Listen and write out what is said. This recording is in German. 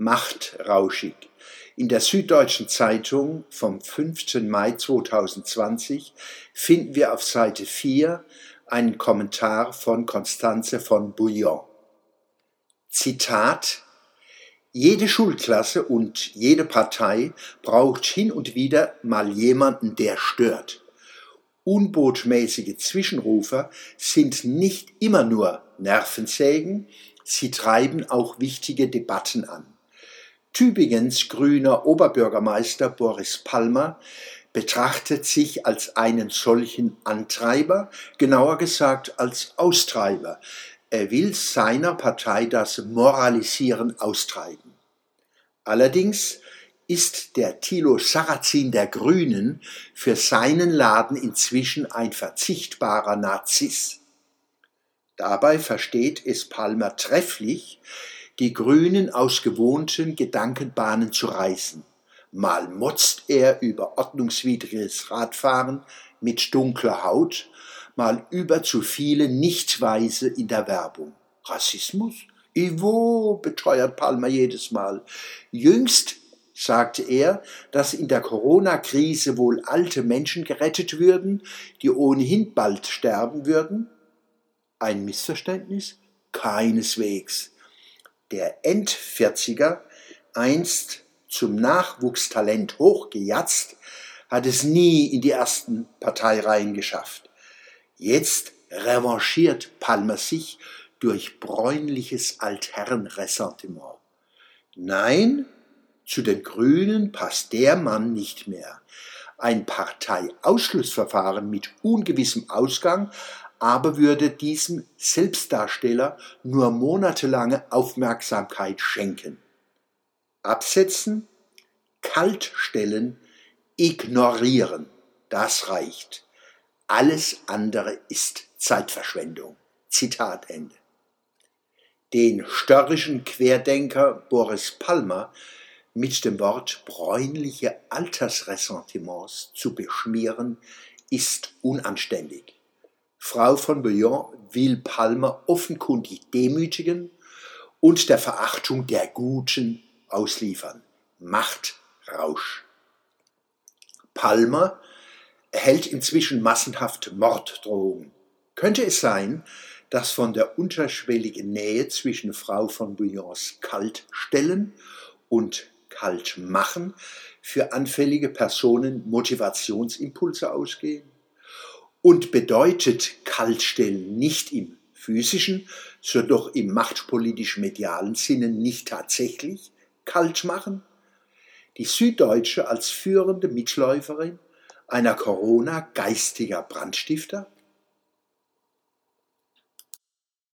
Machtrauschig. In der Süddeutschen Zeitung vom 15. Mai 2020 finden wir auf Seite 4 einen Kommentar von Constanze von Bouillon. Zitat Jede Schulklasse und jede Partei braucht hin und wieder mal jemanden, der stört. Unbotmäßige Zwischenrufer sind nicht immer nur Nervensägen, sie treiben auch wichtige Debatten an. Tübingens grüner Oberbürgermeister Boris Palmer betrachtet sich als einen solchen Antreiber, genauer gesagt als Austreiber. Er will seiner Partei das Moralisieren austreiben. Allerdings ist der Thilo Sarrazin der Grünen für seinen Laden inzwischen ein verzichtbarer Narziss. Dabei versteht es Palmer trefflich, die Grünen aus gewohnten Gedankenbahnen zu reißen. Mal motzt er über ordnungswidriges Radfahren mit dunkler Haut, mal über zu viele Nichtweise in der Werbung. Rassismus? Ivo, beteuert Palmer jedes Mal. Jüngst sagte er, dass in der Corona-Krise wohl alte Menschen gerettet würden, die ohnehin bald sterben würden? Ein Missverständnis? Keineswegs. Der Endvierziger, einst zum Nachwuchstalent hochgejatzt, hat es nie in die ersten Parteireihen geschafft. Jetzt revanchiert Palmer sich durch bräunliches Altherrenressentiment. Nein, zu den Grünen passt der Mann nicht mehr. Ein Parteiausschlussverfahren mit ungewissem Ausgang aber würde diesem Selbstdarsteller nur monatelange Aufmerksamkeit schenken. Absetzen, kaltstellen, ignorieren, das reicht. Alles andere ist Zeitverschwendung. Zitat Ende. Den störrischen Querdenker Boris Palmer mit dem Wort bräunliche Altersressentiments zu beschmieren, ist unanständig. Frau von Bouillon will Palmer offenkundig demütigen und der Verachtung der Guten ausliefern. Machtrausch. Palmer erhält inzwischen massenhaft Morddrohungen. Könnte es sein, dass von der unterschwelligen Nähe zwischen Frau von Bouillons Kaltstellen und kalt machen für anfällige Personen Motivationsimpulse ausgehen? Und bedeutet Kaltstellen nicht im physischen, so doch im machtpolitisch-medialen Sinne nicht tatsächlich kalt machen? Die Süddeutsche als führende Mitläuferin einer Corona geistiger Brandstifter